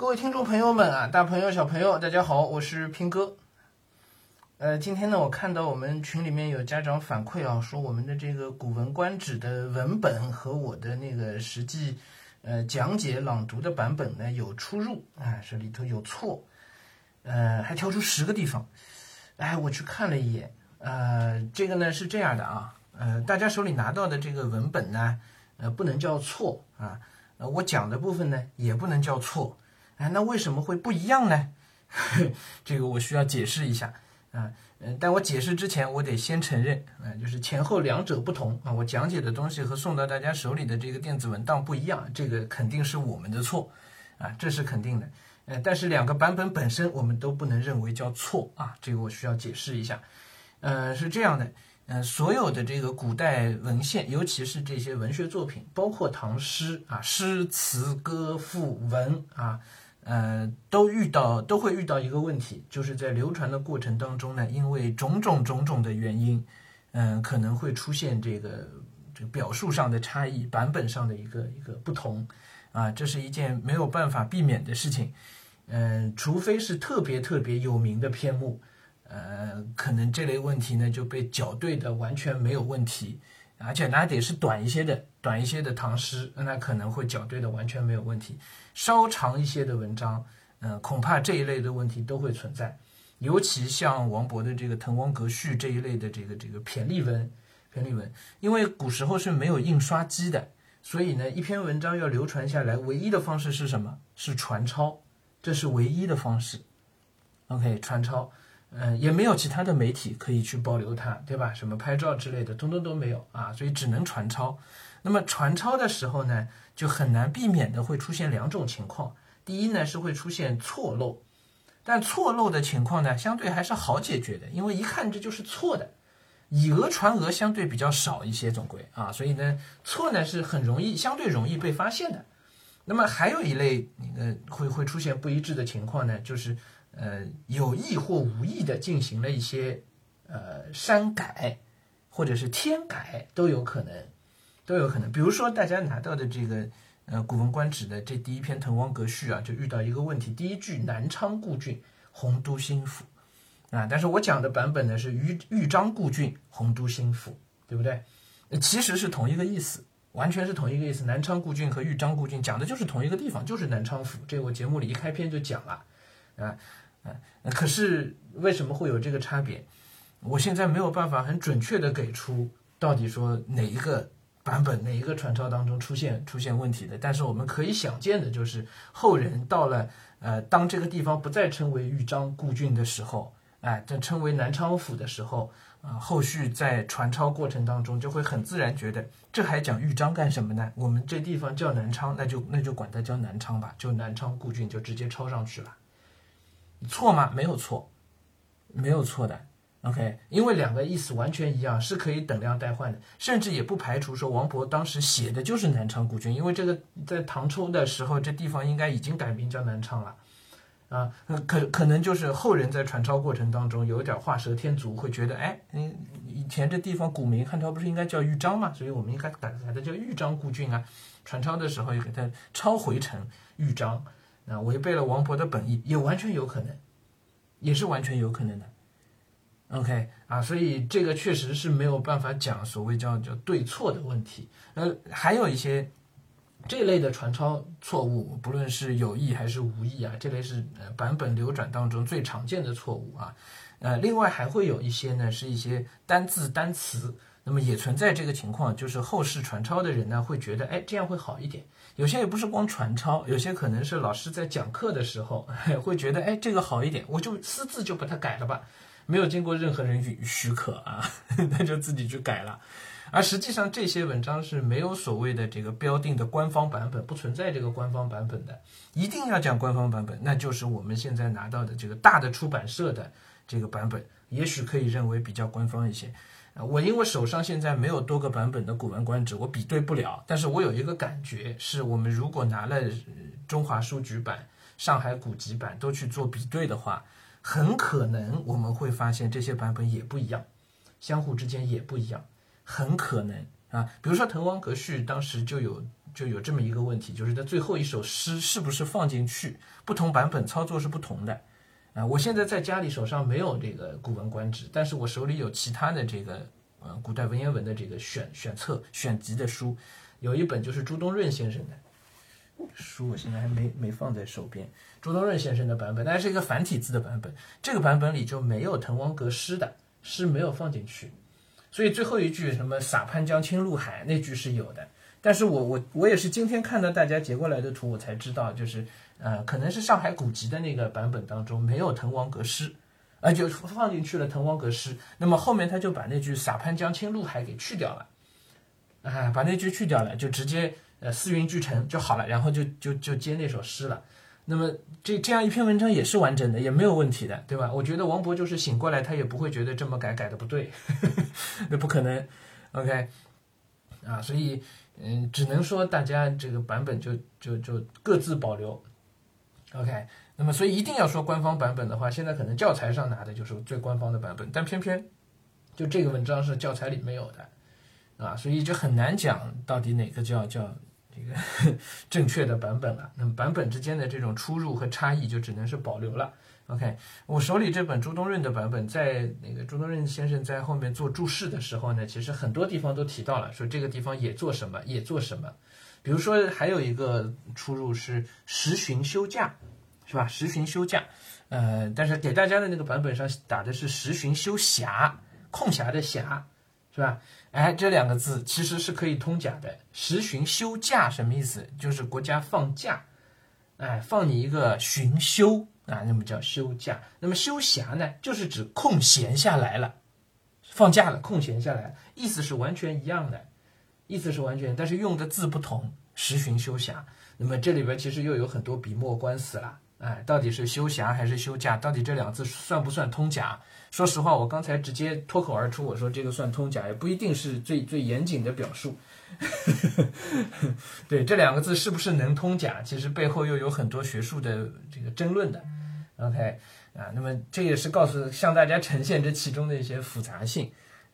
各位听众朋友们啊，大朋友小朋友，大家好，我是平哥。呃，今天呢，我看到我们群里面有家长反馈啊，说我们的这个《古文观止》的文本和我的那个实际呃讲解朗读的版本呢有出入啊，这里头有错，呃，还挑出十个地方。哎，我去看了一眼，呃，这个呢是这样的啊，呃，大家手里拿到的这个文本呢，呃，不能叫错啊，呃，我讲的部分呢也不能叫错。哎，那为什么会不一样呢？这个我需要解释一下啊，嗯，但我解释之前，我得先承认啊，就是前后两者不同啊，我讲解的东西和送到大家手里的这个电子文档不一样，这个肯定是我们的错啊，这是肯定的。呃，但是两个版本本身我们都不能认为叫错啊，这个我需要解释一下。呃，是这样的，呃，所有的这个古代文献，尤其是这些文学作品，包括唐诗啊，诗词歌赋文啊。呃，都遇到都会遇到一个问题，就是在流传的过程当中呢，因为种种种种的原因，嗯，可能会出现这个这个表述上的差异，版本上的一个一个不同，啊，这是一件没有办法避免的事情，嗯，除非是特别特别有名的篇目，呃，可能这类问题呢就被校对的完全没有问题。而且那得是短一些的，短一些的唐诗，那可能会校对的完全没有问题。稍长一些的文章，嗯，恐怕这一类的问题都会存在。尤其像王勃的这个《滕王阁序》这一类的这个这个骈俪文，骈俪文，因为古时候是没有印刷机的，所以呢，一篇文章要流传下来，唯一的方式是什么？是传抄，这是唯一的方式。OK，传抄。嗯，也没有其他的媒体可以去保留它，对吧？什么拍照之类的，通通都没有啊，所以只能传抄。那么传抄的时候呢，就很难避免的会出现两种情况。第一呢，是会出现错漏，但错漏的情况呢，相对还是好解决的，因为一看这就是错的，以讹传讹相对比较少一些，总归啊，所以呢，错呢是很容易，相对容易被发现的。那么还有一类那个会会出现不一致的情况呢，就是。呃，有意或无意的进行了一些呃删改，或者是添改都有可能，都有可能。比如说大家拿到的这个呃《古文观止》的这第一篇《滕王阁序》啊，就遇到一个问题：第一句“南昌故郡，洪都新府”，啊，但是我讲的版本呢是“豫豫章故郡，洪都新府”，对不对？其实是同一个意思，完全是同一个意思。南昌故郡和豫章故郡讲的就是同一个地方，就是南昌府。这我节目里一开篇就讲了，啊。嗯，可是为什么会有这个差别？我现在没有办法很准确的给出到底说哪一个版本、哪一个传抄当中出现出现问题的。但是我们可以想见的就是，后人到了呃，当这个地方不再称为豫章故郡的时候，哎，这称为南昌府的时候，啊，后续在传抄过程当中就会很自然觉得，这还讲豫章干什么呢？我们这地方叫南昌，那就那就管它叫南昌吧，就南昌故郡就直接抄上去了。错吗？没有错，没有错的。OK，因为两个意思完全一样，是可以等量代换的，甚至也不排除说王勃当时写的就是南昌故郡，因为这个在唐初的时候，这地方应该已经改名叫南昌了啊。可可能就是后人在传抄过程当中有点画蛇添足，会觉得，哎，嗯，以前这地方古名汉朝不是应该叫豫章吗？所以我们应该改改它叫豫章故郡啊。传抄的时候又给它抄回成豫章。啊，违背了王勃的本意，也完全有可能，也是完全有可能的。OK 啊，所以这个确实是没有办法讲所谓叫叫对错的问题。呃，还有一些这类的传抄错误，不论是有意还是无意啊，这类是呃版本流转当中最常见的错误啊。呃，另外还会有一些呢，是一些单字单词。那么也存在这个情况，就是后世传抄的人呢，会觉得，哎，这样会好一点。有些也不是光传抄，有些可能是老师在讲课的时候，会觉得，哎，这个好一点，我就私自就把它改了吧，没有经过任何人允许可啊，那就自己去改了。而实际上，这些文章是没有所谓的这个标定的官方版本，不存在这个官方版本的。一定要讲官方版本，那就是我们现在拿到的这个大的出版社的这个版本，也许可以认为比较官方一些。我因为手上现在没有多个版本的《古文观止》，我比对不了。但是我有一个感觉，是我们如果拿了中华书局版、上海古籍版都去做比对的话，很可能我们会发现这些版本也不一样，相互之间也不一样，很可能啊。比如说《滕王阁序》，当时就有就有这么一个问题，就是它最后一首诗是不是放进去，不同版本操作是不同的。啊，我现在在家里手上没有这个《古文观止》，但是我手里有其他的这个呃古代文言文的这个选选册、选集的书，有一本就是朱东润先生的。书我现在还没没放在手边，朱东润先生的版本，但是一个繁体字的版本，这个版本里就没有滕王阁诗的诗没有放进去，所以最后一句什么洒潘江青陆海那句是有的，但是我我我也是今天看到大家截过来的图，我才知道就是呃可能是上海古籍的那个版本当中没有滕王阁诗，啊就放进去了滕王阁诗，那么后面他就把那句洒潘江青陆海给去掉了，啊把那句去掉了，就直接。呃，四云俱成就好了，然后就就就接那首诗了。那么这这样一篇文章也是完整的，也没有问题的，对吧？我觉得王勃就是醒过来，他也不会觉得这么改改的不对，那不可能。OK，啊，所以嗯，只能说大家这个版本就就就各自保留。OK，那么所以一定要说官方版本的话，现在可能教材上拿的就是最官方的版本，但偏偏就这个文章是教材里没有的，啊，所以就很难讲到底哪个叫叫。这个 正确的版本了，那么版本之间的这种出入和差异就只能是保留了。OK，我手里这本朱东润的版本，在那个朱东润先生在后面做注释的时候呢，其实很多地方都提到了，说这个地方也做什么，也做什么。比如说还有一个出入是时旬休假，是吧？时旬休假，呃，但是给大家的那个版本上打的是时旬休暇，空暇的暇。是吧？哎，这两个字其实是可以通假的。时旬休假什么意思？就是国家放假，哎，放你一个旬休啊，那么叫休假。那么休暇呢，就是指空闲下来了，放假了，空闲下来，意思是完全一样的，意思是完全，但是用的字不同。时旬休暇，那么这里边其实又有很多笔墨官司了。哎，到底是休暇还是休假？到底这两字算不算通假？说实话，我刚才直接脱口而出，我说这个算通假，也不一定是最最严谨的表述。对这两个字是不是能通假，其实背后又有很多学术的这个争论的。OK 啊，那么这也是告诉向大家呈现这其中的一些复杂性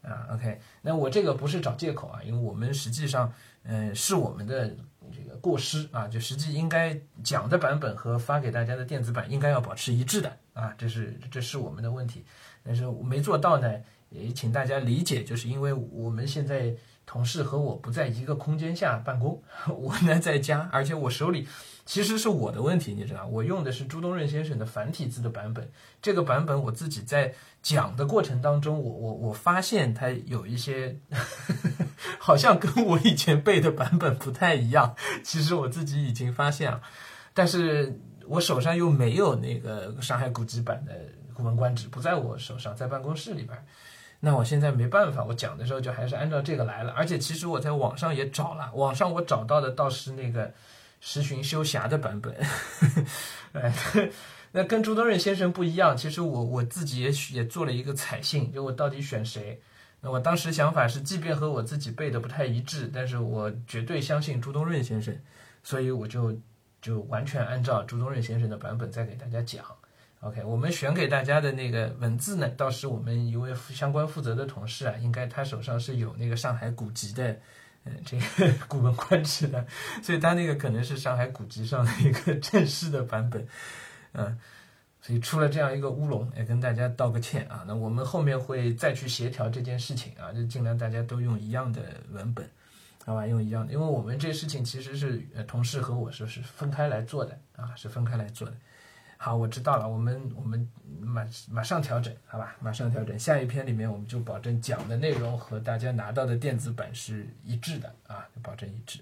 啊。OK，那我这个不是找借口啊，因为我们实际上，嗯，是我们的这个过失啊，就实际应该讲的版本和发给大家的电子版应该要保持一致的啊，这是这是我们的问题。但是没做到呢，也请大家理解，就是因为我们现在同事和我不在一个空间下办公，我呢在家，而且我手里其实是我的问题，你知道，我用的是朱东润先生的繁体字的版本，这个版本我自己在讲的过程当中，我我我发现它有一些 好像跟我以前背的版本不太一样，其实我自己已经发现了，但是我手上又没有那个上海古籍版的。《古文观止》不在我手上，在办公室里边。那我现在没办法，我讲的时候就还是按照这个来了。而且其实我在网上也找了，网上我找到的倒是那个时旬休暇的版本。哎，那跟朱东润先生不一样。其实我我自己也也做了一个采信，就我到底选谁？那我当时想法是，即便和我自己背的不太一致，但是我绝对相信朱东润先生，所以我就就完全按照朱东润先生的版本再给大家讲。OK，我们选给大家的那个文字呢，倒是我们一位相关负责的同事啊，应该他手上是有那个上海古籍的，嗯，这个 《古文观止》的，所以他那个可能是上海古籍上的一个正式的版本，嗯，所以出了这样一个乌龙，也跟大家道个歉啊。那我们后面会再去协调这件事情啊，就尽量大家都用一样的文本，好吧？用一样的，因为我们这事情其实是呃同事和我说是分开来做的啊，是分开来做的。好，我知道了，我们我们马马上调整，好吧，马上调整。下一篇里面，我们就保证讲的内容和大家拿到的电子版是一致的啊，保证一致。